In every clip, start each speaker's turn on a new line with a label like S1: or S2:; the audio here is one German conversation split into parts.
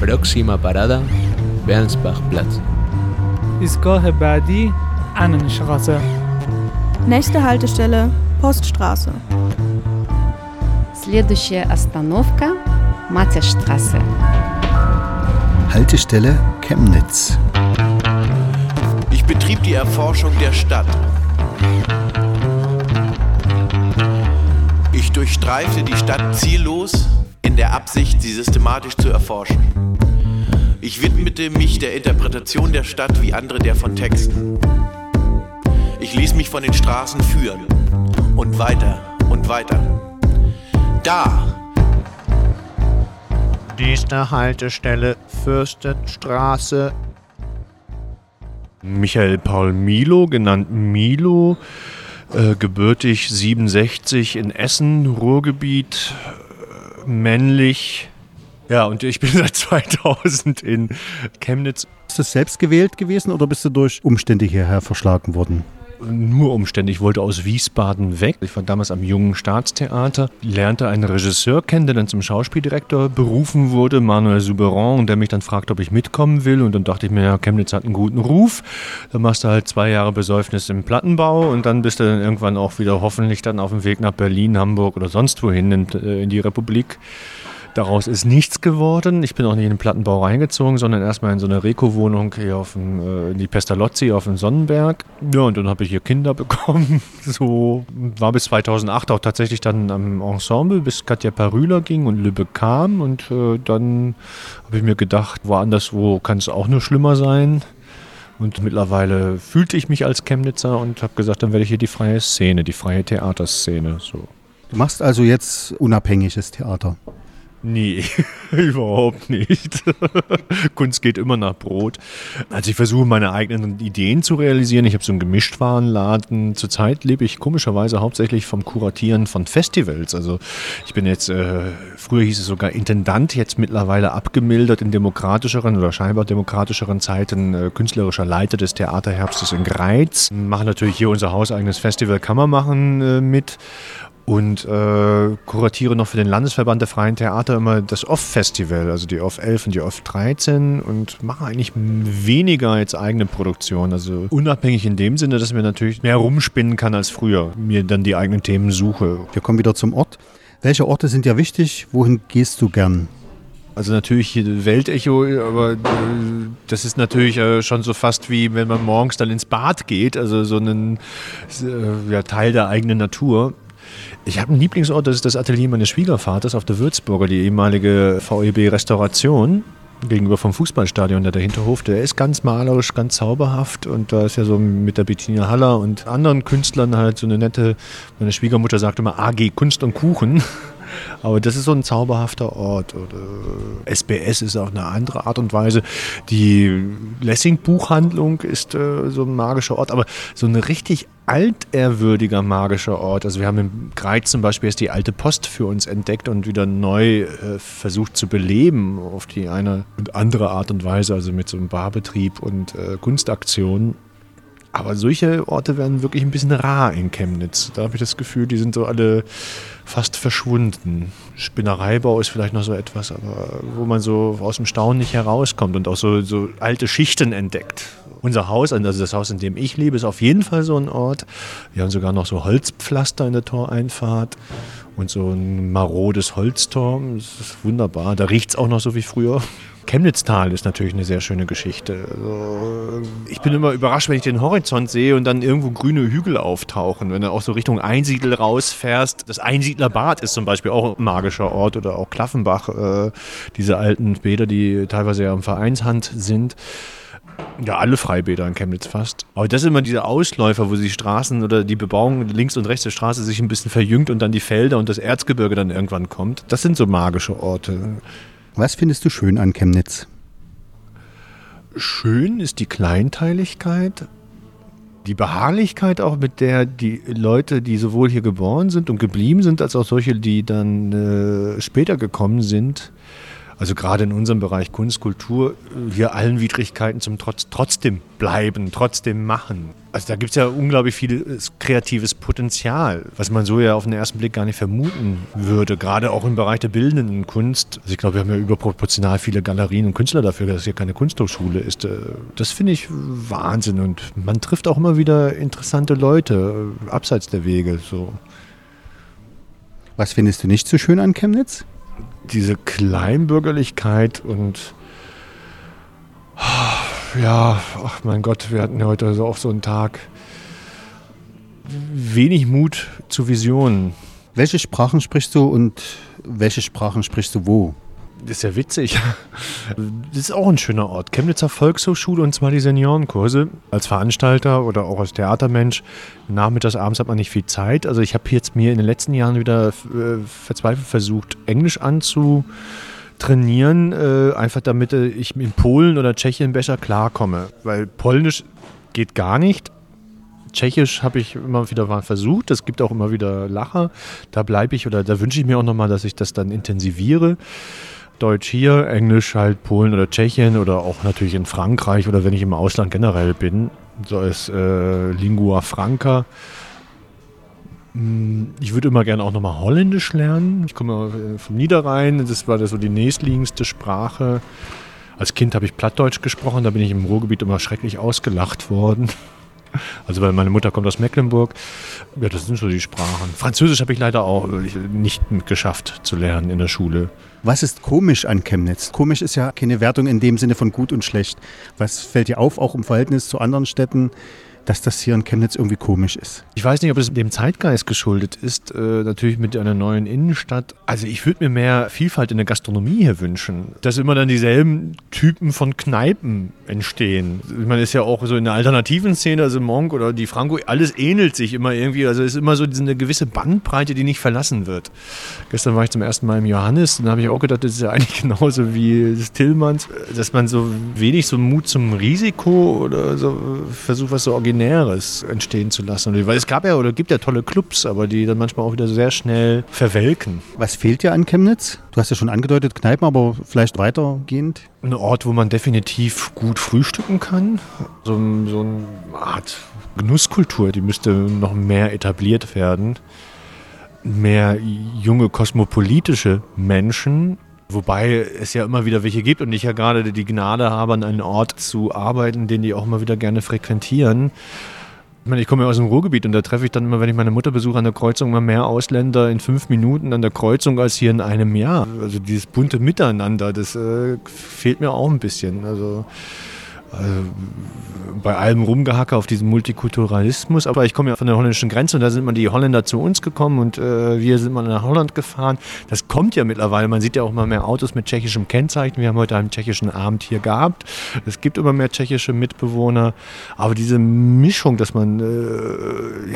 S1: Próxima parada Bernsbachplatz.
S2: ایستگاه بعدی Annenstraße.
S3: Nächste Haltestelle Poststraße.
S4: Следующая остановка Матяштрассе.
S5: Haltestelle Chemnitz.
S6: Ich betrieb die Erforschung der Stadt. Ich durchstreifte die Stadt ziellos in der Absicht, sie systematisch zu erforschen. Ich widmete mich der Interpretation der Stadt wie andere der von Texten. Ich ließ mich von den Straßen führen und weiter und weiter. Da,
S7: Nächste Haltestelle Fürstenstraße. Michael Paul Milo, genannt Milo, äh, gebürtig 67 in Essen, Ruhrgebiet, äh, männlich. Ja, und ich bin seit 2000 in Chemnitz.
S5: Bist du selbst gewählt gewesen oder bist du durch Umstände hierher verschlagen worden?
S7: Nur Umstände. Ich wollte aus Wiesbaden weg. Ich war damals am Jungen Staatstheater, lernte einen Regisseur kennen, der dann zum Schauspieldirektor berufen wurde, Manuel Souberon, der mich dann fragte, ob ich mitkommen will. Und dann dachte ich mir, ja, Chemnitz hat einen guten Ruf. Dann machst du halt zwei Jahre Besäufnis im Plattenbau und dann bist du dann irgendwann auch wieder hoffentlich dann auf dem Weg nach Berlin, Hamburg oder sonst wohin in, äh, in die Republik. Daraus ist nichts geworden. Ich bin auch nicht in den Plattenbau reingezogen, sondern erstmal in so eine Reko-Wohnung hier auf dem, äh, in die Pestalozzi auf dem Sonnenberg. Ja, und dann habe ich hier Kinder bekommen. So war bis 2008 auch tatsächlich dann am Ensemble, bis Katja Parüler ging und Lübbe kam. Und äh, dann habe ich mir gedacht, woanders wo kann es auch nur schlimmer sein. Und mittlerweile fühlte ich mich als Chemnitzer und habe gesagt, dann werde ich hier die freie Szene, die freie Theaterszene. So.
S5: Du machst also jetzt unabhängiges Theater.
S7: Nee, überhaupt nicht. Kunst geht immer nach Brot. Also ich versuche meine eigenen Ideen zu realisieren. Ich habe so einen Gemischtwarenladen. Zurzeit lebe ich komischerweise hauptsächlich vom Kuratieren von Festivals. Also ich bin jetzt, äh, früher hieß es sogar Intendant, jetzt mittlerweile abgemildert in demokratischeren oder scheinbar demokratischeren Zeiten äh, künstlerischer Leiter des Theaterherbstes in Greiz. Mache natürlich hier unser hauseigenes Festival man machen äh, mit und äh, kuratiere noch für den Landesverband der Freien Theater immer das Off-Festival, also die Off 11 und die Off 13 und mache eigentlich weniger als eigene Produktion. Also unabhängig in dem Sinne, dass mir natürlich mehr rumspinnen kann als früher, mir dann die eigenen Themen suche.
S5: Wir kommen wieder zum Ort. Welche Orte sind dir wichtig? Wohin gehst du gern?
S7: Also natürlich Weltecho, aber äh, das ist natürlich äh, schon so fast wie wenn man morgens dann ins Bad geht, also so ein äh, ja, Teil der eigenen Natur. Ich habe einen Lieblingsort, das ist das Atelier meines Schwiegervaters auf der Würzburger, die ehemalige VEB Restauration gegenüber vom Fußballstadion, der Hinterhof, der ist ganz malerisch, ganz zauberhaft und da ist ja so mit der Bettina Haller und anderen Künstlern halt so eine nette, meine Schwiegermutter sagt immer AG Kunst und Kuchen. Aber das ist so ein zauberhafter Ort. SBS ist auch eine andere Art und Weise. Die Lessing-Buchhandlung ist äh, so ein magischer Ort, aber so ein richtig altehrwürdiger magischer Ort. Also wir haben im Greiz zum Beispiel jetzt die alte Post für uns entdeckt und wieder neu äh, versucht zu beleben auf die eine und andere Art und Weise, also mit so einem Barbetrieb und äh, Kunstaktionen. Aber solche Orte werden wirklich ein bisschen rar in Chemnitz. Da habe ich das Gefühl, die sind so alle fast verschwunden. Spinnereibau ist vielleicht noch so etwas, aber wo man so aus dem Staunen nicht herauskommt und auch so, so alte Schichten entdeckt. Unser Haus, also das Haus, in dem ich lebe, ist auf jeden Fall so ein Ort. Wir haben sogar noch so Holzpflaster in der Toreinfahrt und so ein marodes Holztor. Das ist wunderbar. Da riecht es auch noch so wie früher. Chemnitztal ist natürlich eine sehr schöne Geschichte. Also, ich bin immer überrascht, wenn ich den Horizont sehe und dann irgendwo grüne Hügel auftauchen. Wenn du auch so Richtung Einsiedel rausfährst. Das Einsiedlerbad ist zum Beispiel auch ein magischer Ort oder auch Klaffenbach. Äh, diese alten Bäder, die teilweise ja im Vereinshand sind. Ja, alle Freibäder in Chemnitz fast. Aber das ist immer diese Ausläufer, wo die Straßen oder die Bebauung links und rechts der Straße sich ein bisschen verjüngt und dann die Felder und das Erzgebirge dann irgendwann kommt. Das sind so magische Orte.
S5: Was findest du schön an Chemnitz?
S7: Schön ist die Kleinteiligkeit, die Beharrlichkeit auch, mit der die Leute, die sowohl hier geboren sind und geblieben sind, als auch solche, die dann äh, später gekommen sind, also gerade in unserem Bereich Kunst, Kultur, hier allen Widrigkeiten zum Trotz trotzdem bleiben, trotzdem machen. Also da gibt es ja unglaublich viel äh, kreatives Potenzial, was man so ja auf den ersten Blick gar nicht vermuten würde. Gerade auch im Bereich der bildenden Kunst. Also ich glaube, wir haben ja überproportional viele Galerien und Künstler dafür, dass es hier keine Kunsthochschule ist. Äh, Das finde ich Wahnsinn. Und man trifft auch immer wieder interessante Leute äh, abseits der Wege. So.
S5: Was findest du nicht so schön an Chemnitz?
S7: Diese Kleinbürgerlichkeit und ja, ach mein Gott, wir hatten ja heute also auch so einen Tag. Wenig Mut zu Visionen.
S5: Welche Sprachen sprichst du und welche Sprachen sprichst du wo?
S7: Das ist ja witzig. Das ist auch ein schöner Ort. Chemnitzer Volkshochschule und zwar die Seniorenkurse. Als Veranstalter oder auch als Theatermensch, nachmittags, abends hat man nicht viel Zeit. Also ich habe jetzt mir in den letzten Jahren wieder äh, verzweifelt versucht, Englisch anzutrainieren, äh, einfach damit äh, ich in Polen oder Tschechien besser klarkomme. Weil Polnisch geht gar nicht. Tschechisch habe ich immer wieder mal versucht. Es gibt auch immer wieder Lacher. Da bleibe ich oder da wünsche ich mir auch nochmal, dass ich das dann intensiviere. Deutsch hier, Englisch halt Polen oder Tschechien oder auch natürlich in Frankreich oder wenn ich im Ausland generell bin, so als äh, Lingua Franca. Mm, Ich würde immer gerne auch nochmal Holländisch lernen. Ich komme äh, vom Niederrhein, das war so die nächstliegendste Sprache. Als Kind habe ich Plattdeutsch gesprochen, da bin ich im Ruhrgebiet immer schrecklich ausgelacht worden. Also weil meine Mutter kommt aus Mecklenburg. Ja, das sind so die Sprachen. Französisch habe ich leider auch äh, nicht geschafft zu lernen in der Schule.
S5: Was ist komisch an Chemnitz? Komisch ist ja keine Wertung in dem Sinne von gut und schlecht. Was fällt dir auf, auch im Verhältnis zu anderen Städten, dass das hier in Chemnitz irgendwie komisch ist?
S7: Ich weiß nicht, ob es dem Zeitgeist geschuldet ist, äh, natürlich mit einer neuen Innenstadt. Also ich würde mir mehr Vielfalt in der Gastronomie hier wünschen, dass immer dann dieselben Typen von Kneipen entstehen. Ich meine, ist ja auch so in der alternativen Szene, also Monk oder die Franco, alles ähnelt sich immer irgendwie. Also es ist immer so eine gewisse Bandbreite, die nicht verlassen wird. Gestern war ich zum ersten Mal im Johannes und da habe ich auch gedacht, das ist ja eigentlich genauso wie das Tillmanns, dass man so wenig so Mut zum Risiko oder so versucht, was so Originäres entstehen zu lassen. Weil es gab ja oder gibt ja tolle Clubs, aber die dann manchmal auch wieder sehr schnell verwelken.
S5: Was fehlt dir an Chemnitz? Du hast ja schon angedeutet, Kneipen, aber vielleicht weitergehend.
S7: Ein Ort, wo man definitiv gut frühstücken kann. So, so eine Art Genusskultur, die müsste noch mehr etabliert werden. Mehr junge kosmopolitische Menschen. Wobei es ja immer wieder welche gibt und ich ja gerade die Gnade habe, an einem Ort zu arbeiten, den die auch immer wieder gerne frequentieren. Ich meine, ich komme ja aus dem Ruhrgebiet und da treffe ich dann immer, wenn ich meine Mutter besuche an der Kreuzung, immer mehr Ausländer in fünf Minuten an der Kreuzung als hier in einem Jahr. Also dieses bunte Miteinander, das äh, fehlt mir auch ein bisschen. Also, also bei allem Rumgehacke auf diesen Multikulturalismus, aber ich komme ja von der holländischen Grenze und da sind mal die Holländer zu uns gekommen und äh, wir sind mal nach Holland gefahren. Das kommt ja mittlerweile, man sieht ja auch mal mehr Autos mit tschechischem Kennzeichen. Wir haben heute einen tschechischen Abend hier gehabt. Es gibt immer mehr tschechische Mitbewohner, aber diese Mischung, dass man äh,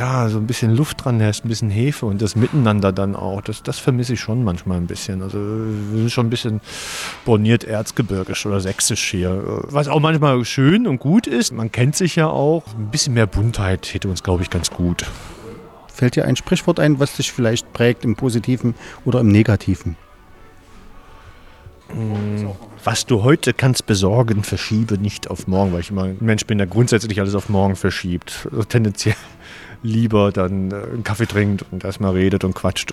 S7: ja so ein bisschen Luft dran lässt, ein bisschen Hefe und das Miteinander dann auch, das, das vermisse ich schon manchmal ein bisschen. Also wir sind schon ein bisschen borniert erzgebirgisch oder sächsisch hier. Was auch manchmal schön und gut ist. Man kennt sich ja auch. Ein bisschen mehr Buntheit täte uns, glaube ich, ganz gut.
S5: Fällt dir ein Sprichwort ein, was dich vielleicht prägt im Positiven oder im Negativen?
S7: Was du heute kannst besorgen, verschiebe nicht auf morgen, weil ich immer ein Mensch bin, der grundsätzlich alles auf morgen verschiebt. Also tendenziell lieber dann äh, einen Kaffee trinkt und erstmal redet und quatscht